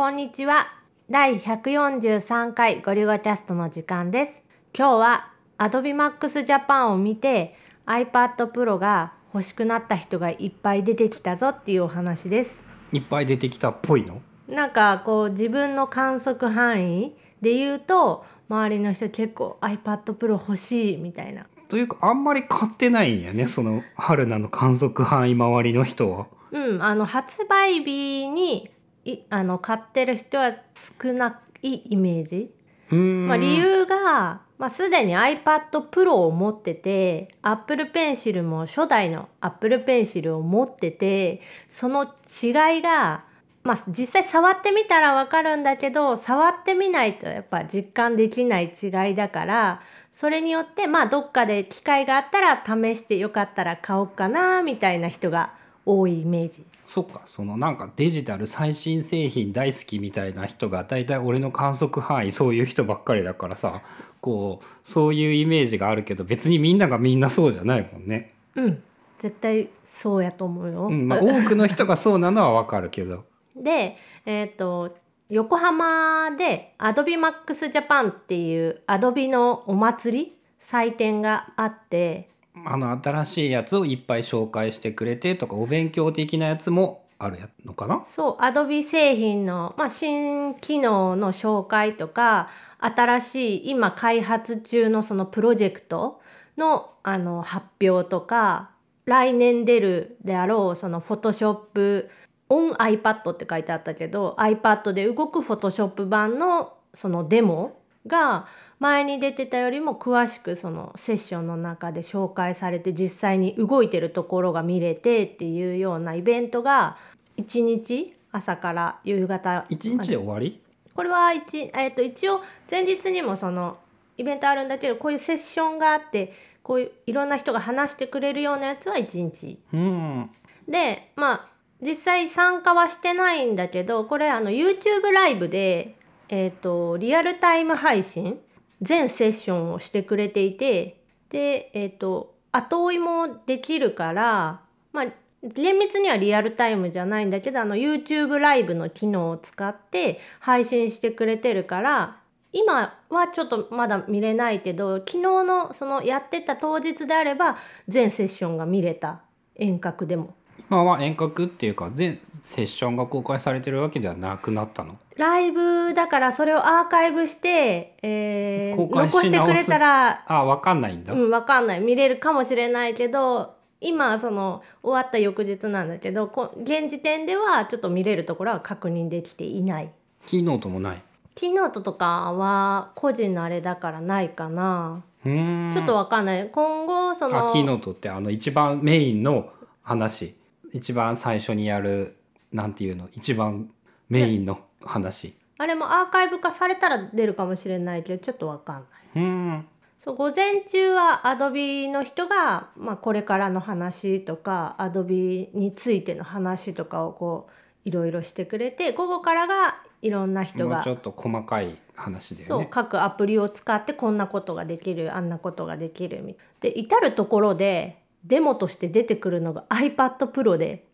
こんにちは。第143回ゴリゴキャストの時間です。今日は Adobe Max Japan を見て iPad Pro が欲しくなった人がいっぱい出てきたぞっていうお話です。いっぱい出てきたっぽいの？なんかこう自分の観測範囲で言うと周りの人結構 iPad Pro 欲しいみたいな。というかあんまり買ってないんやねその春菜の観測範囲周りの人は。うん、あの発売日にいあの買ってる人は少ないイメージ。まあ、理由が、まあ、すでに iPad Pro を持ってて Apple Pencil も初代の Apple Pencil を持っててその違いが、まあ、実際触ってみたらわかるんだけど触ってみないとやっぱ実感できない違いだからそれによってまあどっかで機会があったら試してよかったら買おうかなみたいな人が多いイメージ。そっかそのなんかデジタル最新製品大好きみたいな人が大体俺の観測範囲そういう人ばっかりだからさこうそういうイメージがあるけど別にみんながみんなそうじゃないもんね。うん絶対そうやと思うよ。うんまあ、多くの人がそうなのはわかるけど。で、えっ、と横浜で AdobeMax Japan っていう Adobe のお祭り祭典があってあの新しいやつをいっぱい紹介してくれてとかお勉強的なやつもあるのかな？そう Adobe 製品の、まあ、新機能の紹介とか新しい今開発中のそのプロジェクトのあの発表とか来年出るであろうその Photoshop on iPad って書いてあったけど iPad で動く Photoshop 版のそのデモが前に出てたよりも詳しくそのセッションの中で紹介されて実際に動いてるところが見れてっていうようなイベントが1日朝から夕方一日で終わり？これは一,、えー、と一応前日にもそのイベントあるんだけどこういうセッションがあってこういういろんな人が話してくれるようなやつは1日。うん。でまあ実際参加はしてないんだけどこれあの YouTube ライブで、えー、とリアルタイム配信？全セッションをしてくれていてでえっ、と後追いもできるからまあ厳密にはリアルタイムじゃないんだけどあの YouTube ライブの機能を使って配信してくれてるから今はちょっとまだ見れないけど昨日のそのやってた当日であれば全セッションが見れた遠隔でも。今は遠隔っていうか全セッションが公開されてるわけではなくなったの？ライブだからそれをアーカイブして、えー公開し残してくれたら、あわかんないんだ、うん、わかんない。見れるかもしれないけど今その終わった翌日なんだけどこ現時点ではちょっと見れるところは確認できていない。キーノートもない。キーノートとかは個人のあれだからないかな。ちょっとわかんない。今後そのあキーノートってあの一番メインの話。一番最初にやるなんていうの？一番メインの話。あれもアーカイブ化されたら出るかもしれないけどちょっとわかんない。うーん。そう午前中は Adobe の人が、まあ、これからの話とか Adobe についての話とかをこういろいろしてくれて午後からがいろんな人がもうちょっと細かい話だそう各アプリを使ってこんなことができるあんなことができるみたいで至る所でデモとして出てくるのが iPad Pro で。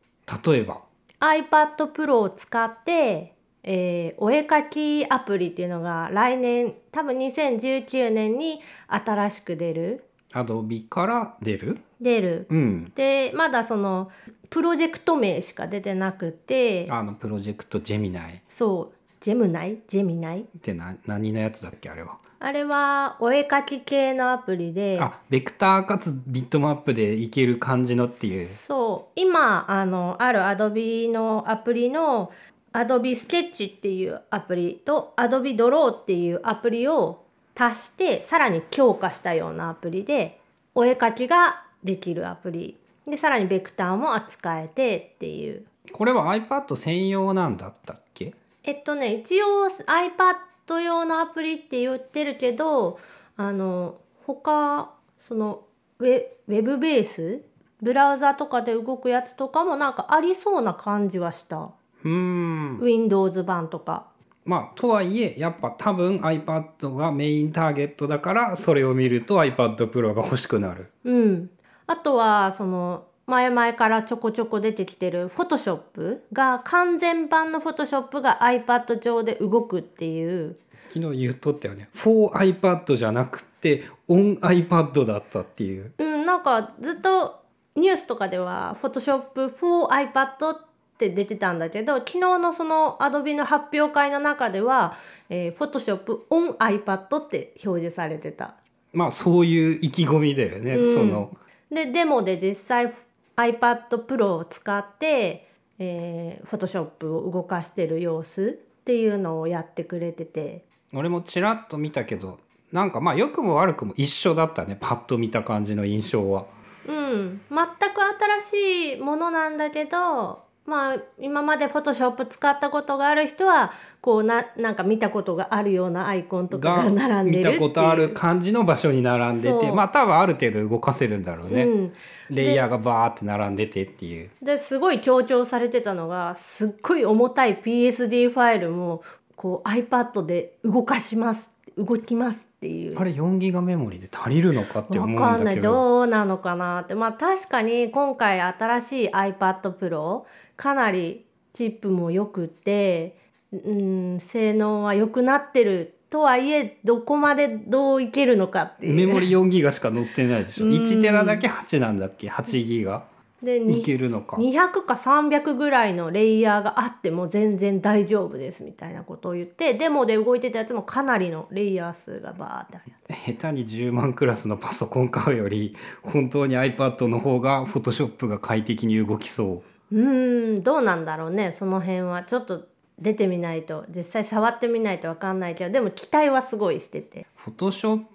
例えば。iPad Pro を使って、えーお絵描きアプリっていうのが来年多分2019年に新しく出る。 Adobe から出る？出る。うん。でまだそのプロジェクト名しか出てなくて。あの Project Gemini。っそう。 Gemini？Gemini？てな何のやつだっけあれは？あれはお絵描き系のアプリで。あベクターかつビットマップでいける感じのっていう。そう。今あのある Adobe のアプリの Adobe Sketch っていうアプリと Adobe Draw っていうアプリを足してさらに強化したようなアプリでお絵描きができるアプリ。でさらにベクターも扱えてっていう。これは iPad 専用なんだったっけ？えっとね一応 iPad 用のアプリって言ってるけどあの他そのウェウェブベースブラウザとかで動くやつとかもなんかありそうな感じはしたうーん。Windows 版とか。まあとはいえやっぱ多分 iPad がメインターゲットだからそれを見ると iPad Pro が欲しくなる。うん。あとはその前々からちょこちょこ出てきてる Photoshop が完全版の Photoshop が iPad 上で動くっていう。昨日言っとったよね。4iPad じゃなくて OnIPad だったっていう。うんなんかずっとニュースとかでは Photoshop for iPad って出てたんだけど昨日のその Adobe の発表会の中では、えー、Photoshop on iPad って表示されてた。まあそういう意気込みだよね、うんそのでデモで実際 iPad Pro を使って、えー、Photoshop を動かしてる様子っていうのをやってくれてて俺もちらっと見たけどなんかまあ良くも悪くも一緒だったねパッと見た感じの印象は。うん全く新しいものなんだけどまあ今まで Photoshop 使ったことがある人はこうななんか見たことがあるようなアイコンとかがが並んでる見たことある感じの場所に並んでてまあ多分ある程度動かせるんだろうね、うん、レイヤーがバーって並んでてっていう。ですごい強調されてたのがすっごい重たい PSD ファイルもこう iPad で動かします動きますっていう。あれ4ギガメモリで足りるのかって思うんんだけど。どうなのかなって。まあ確かに今回新しい iPad Pro かなりチップも良くてうん性能は良くなってるとはいえどこまでどういけるのかっていう。メモリ4ギガしか載ってないでしょ。うん。1テラだけ8なんだっけ？8ギガ。いでにけるのか。200か300ぐらいのレイヤーがあっても全然大丈夫ですみたいなことを言ってデモで動いてたやつもかなりのレイヤー数がバーって下手に10万クラスのパソコン買うより本当に iPad の方が Photoshop が快適に動きそう。ーんどうなんだろうね。その辺はちょっと出てみないと実際触ってみないと分かんないけどでも期待はすごいしてて。う Photoshop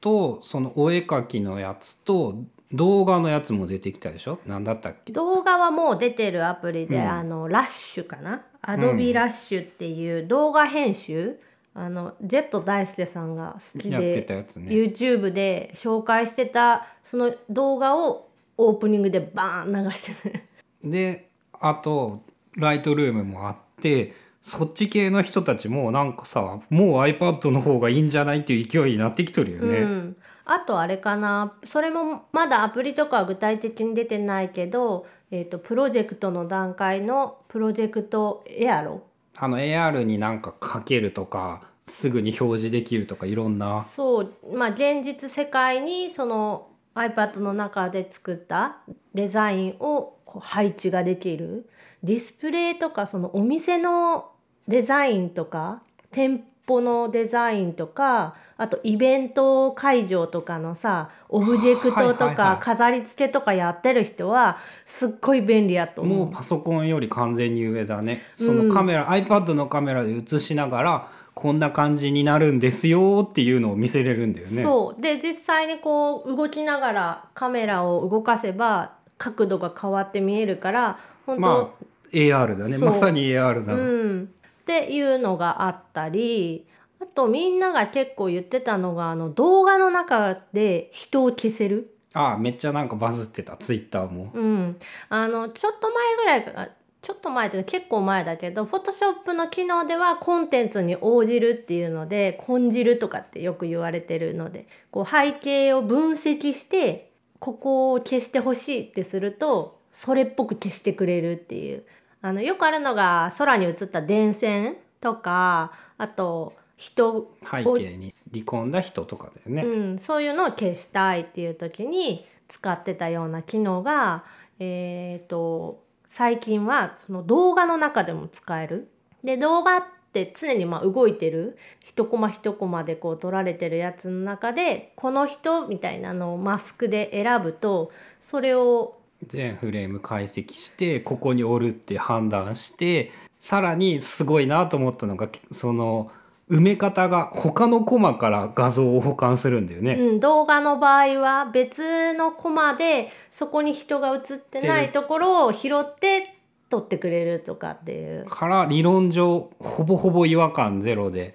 とそのお絵描きのやつと動画のやつも出てきたでしょ？何だったっけ？動画はもう出てるアプリで、うん。あのラッシュかな？Adobe ラッシュっていう動画編集、あのジェット大輔さんが好きやってでたやつね。YouTube で紹介してたその動画をオープニングでバーン流してるであとライトルームもあってそっち系の人たちもなんかさもう iPad の方がいいんじゃない？っていう勢いになってきとるよね、うん、あとあれかな。それもまだアプリとかは具体的に出てないけど、えー、とプロジェクトの段階のプロジェクトエアロ。あの AR になんかかけるとかすぐに表示できるとかいろんな。そう。まあ現実世界にその iPad の中で作ったデザインをこう配置ができる。ディスプレイとかそのお店のデザインとか店舗のデザインとかあとイベント会場とかのさオブジェクトとかい飾り付けとかやってる人はすっごい便利やと思う。もうパソコンより完全に上だね。うん。そのカメラ、iPad のカメラで映しながらこんな感じになるんですよっていうのを見せれるんだよね。そう。で実際にこう動きながらカメラを動かせば角度が変わって見えるから本当、まあ AR だね。まさに AR だ、うん、っていうのがあったりあとみんなが結構言ってたのがあの動画の中で人を消せる、ああめっちゃなんかバズってた Twitter も。うん、あのちょっと前ぐらいからちょっと前というか結構前だけど Photoshop の機能ではコンテンツに応じるっていうので「根じる」とかってよく言われてるのでこう背景を分析してここを消してほしいってするとそれっぽく消してくれるっていうあのよくあるのが空に映った電線とかあと人、背景に離婚だ人とかだよね、うん、そういうのを消したいっていう時に使ってたような機能が、えー、と最近はその動画の中でも使える。で動画って常にまあ動いてる一コマ一コマでこう撮られてるやつの中でこの人みたいなのをマスクで選ぶとそれを全フレーム解析してここにおるって判断してさらにすごいなと思ったのがその埋め方が他のコマから画像を保管するんだよね。うん、動画の場合は別のコマでそこに人が映ってないところを拾って撮ってくれるとかっていうから理論上ほぼほぼ違和感ゼロで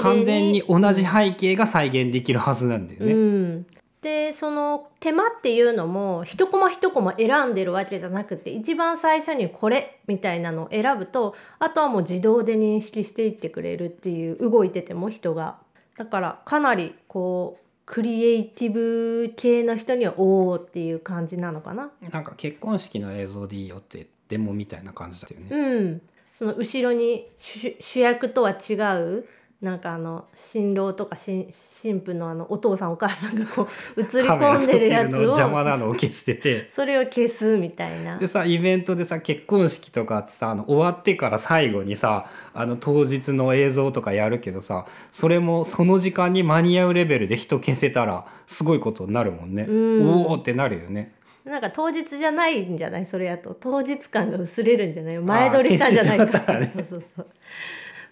完全に同じ背景が再現できるはずなんだよね。うん、でその手間っていうのも一コマ一コマ選んでるわけじゃなくて一番最初にこれみたいなのを選ぶとあとはもう自動で認識していってくれるっていう動いてても人が。だからかなりこうクリエイティブ系の人にはおおっていう感じなのかな。なんか結婚式の映像でいいよってデモみたいな感じだよね。うん、その後ろに主主役とは違うなんかあの新郎とか新新婦のあのお父さんお母さんがこう 映り込んでるやつを邪魔なのを消してて。それを消すみたいなで。さイベントでさ結婚式とかってさあの終わってから最後にさあの当日の映像とかやるけどさそれもその時間に間に合うレベルで人消せたらすごいことになるもんね。うんおおってなるよね。なんか当日じゃないんじゃない？それやと当日感が薄れるんじゃない？前撮りしたんじゃないかね そうそうそう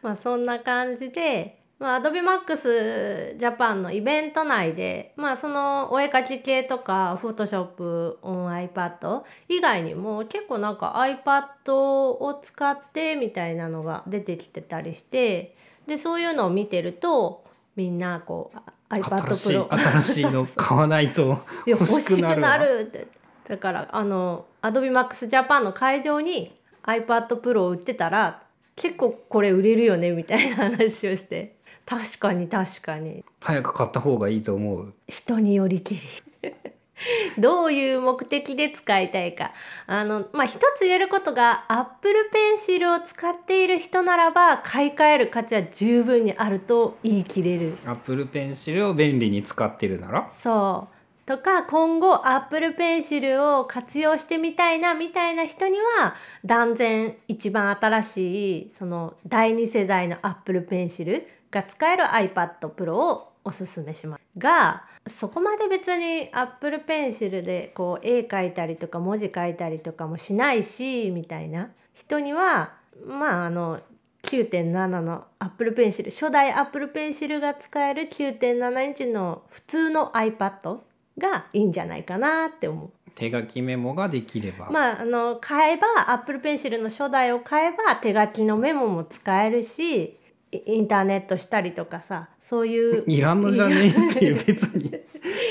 まあそんな感じでまあ、AdobeMax Japan のイベント内で、まあ、そのお絵描き系とか Photoshop on iPad 以外にも結構なんか iPad を使ってみたいなのが出てきてたりしてでそういうのを見てるとみんなこうあ iPad Pro 新しいの買わないと 欲しくなるなるって。だからあの AdobeMax Japan の会場に iPad Pro を売ってたら結構これ売れるよねみたいな話をして。確かに確かに。早く買った方がいいと思う。人によりきり。どういう目的で使いたいか。あのまあ一つ言えることが Apple Pencil を使っている人ならば買い替える価値は十分にあると言い切れる。Apple Pencil を便利に使ってるなら？そうとか今後 Apple Pencil を活用してみたいなみたいな人には断然一番新しいその第2世代の Apple Pencil が使える iPad Pro をおすすめします。がそこまで別に Apple Pencil でこう絵描いたりとか文字書いたりとかもしないしみたいな人にはまああの9.7の Apple Pencil 初代 Apple Pencil が使える9.7インチの普通の iPad がいいんじゃないかなって思う。手書きメモができれば、まああの買えば Apple Pencil の初代を買えば手書きのメモも使えるしイインターネットしたりとかさそういう いらんのじゃね？えっていう別に。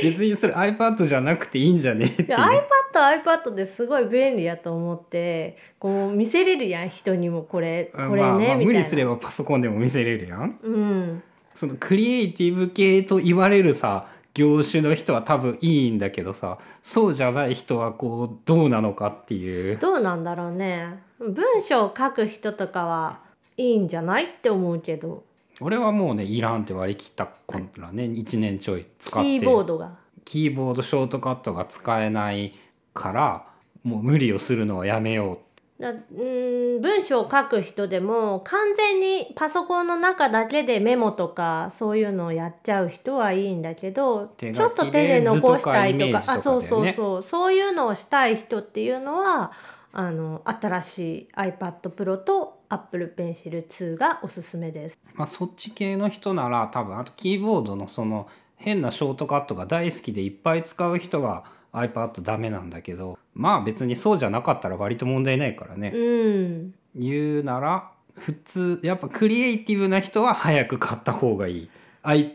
別にそれ iPad じゃなくていいんじゃね？えっていういや iPad は iPad ですごい便利やと思ってこう見せれるやん人にもこれこれね、まあ。無理すればパソコンでも見せれるやん。うん。そのクリエイティブ系と言われるさ業種の人は多分いいんだけどさそうじゃない人はこうどうなのかっていう。どうなんだろうね。文章を書く人とかはいいんじゃないって思うけど。俺はもうねいらんって割り切ったからね。1年ちょい使って。キーボードが。キーボードショートカットが使えないからもう無理をするのはやめよだうん文章を書く人でも完全にパソコンの中だけでメモとかそういうのをやっちゃう人はいいんだけどちょっと手で残したいとか図とかイメージとかあそうそうそうそういうのをしたい人っていうのはあの新しい iPad Pro と Apple Pencil 2がおすすめです。う、まあ、そっち系の人なら多分あとキーボードのその変なショートカットが大好きでいっぱい使う人は iPad ダメなんだけどまあ別にそうじゃなかったら割と問題ないからね、うん。言うなら普通やっぱクリエイティブな人は早く買った方がいい。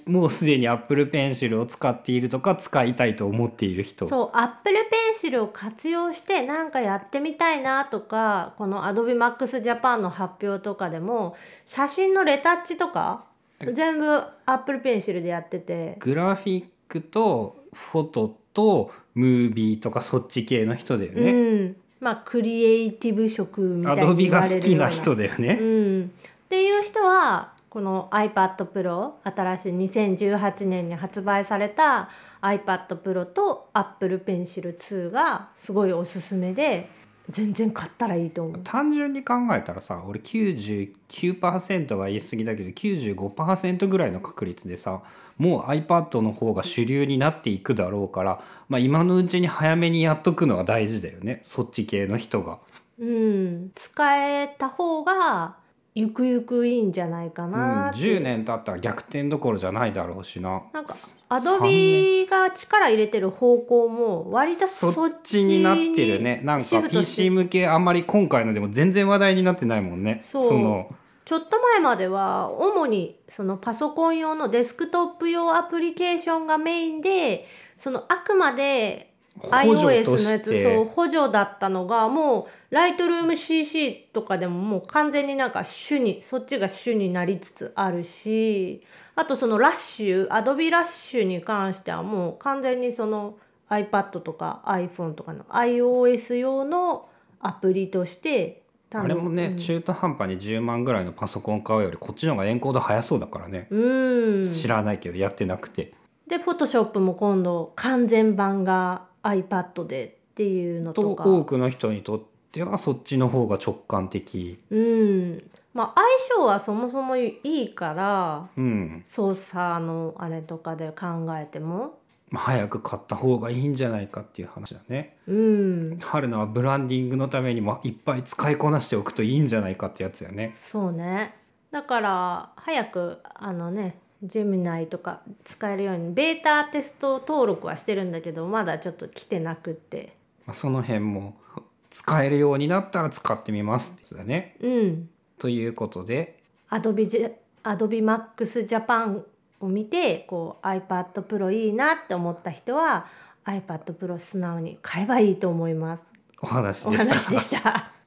もうすでに Apple Pencil を使っているとか使いたいと思っている人。そう Apple Pencil を活用してなんかやってみたいなとかこの AdobeMax Japan の発表とかでも写真のレタッチとか全部 Apple Pencil でやってて。グラフィックとフォトとムービーとかそっち系の人だようね。んまあクリエイティブ職みたいに Adobe 言わが好きな人だよね。うん、っていう人はこの iPad Pro 新しい2018年に発売された iPad Pro と Apple Pencil 2がすごいおすすめで全然買ったらいいと思う。単純に考えたらさ俺99%は言い過ぎだけど95%ぐらいの確率でさもう iPad の方が主流になっていくだろうから、まあ、今のうちに早めにやっとくのは大事だよねそっち系の人が。うん、使えた方がゆくゆくいいんじゃないかうん、なって。いう10年経ったら逆転どころじゃないだろうしな。なんか3年 Adobe が力入れてる方向も割とそそっっちちになってるね。なんか PC 向けあんまり今回のでも全然話題になってないもんね。そう。の。ちょっと前までは主にそのパソコン用のデスクトップ用アプリケーションがメインでそのあくまで iOS とのやつそう補助だったのがもうライトルーム CC とかでももう完全になんか主にそっちが主になりつつあるしあとそのラッシュ Adobe ラッシュに関してはもう完全にその iPad とか iPhone とかの iOS 用のアプリとしてあれもね、うん中途半端に10万ぐらいのパソコン買うよりこっちの方がエンコード早そうだからね、うん。知らないけどやってなくて。で Photoshop も今度完全版が iPad でっていうのととか多くの人にとってはそっちの方が直感的。うんまあ相性はそもそもいいからうん、操作のあれとかで考えてもまあ早く買った方がいいんじゃないかっていう話だね。うん春菜はブランディングのためにもいっぱい使いこなしておくといいんじゃないかってやつやね。そうねだから早くあのねジェミナイとか使えるようにベータテスト登録はしてるんだけどまだちょっと来てなくってまあ、その辺も使えるようになったら使ってみますってやつだね。うんということで Adobe, ジェ Adobe Max Japan を見てこう iPad Pro いいなって思った人は iPad Pro 素直に買えばいいと思います。お話おでした。話でした。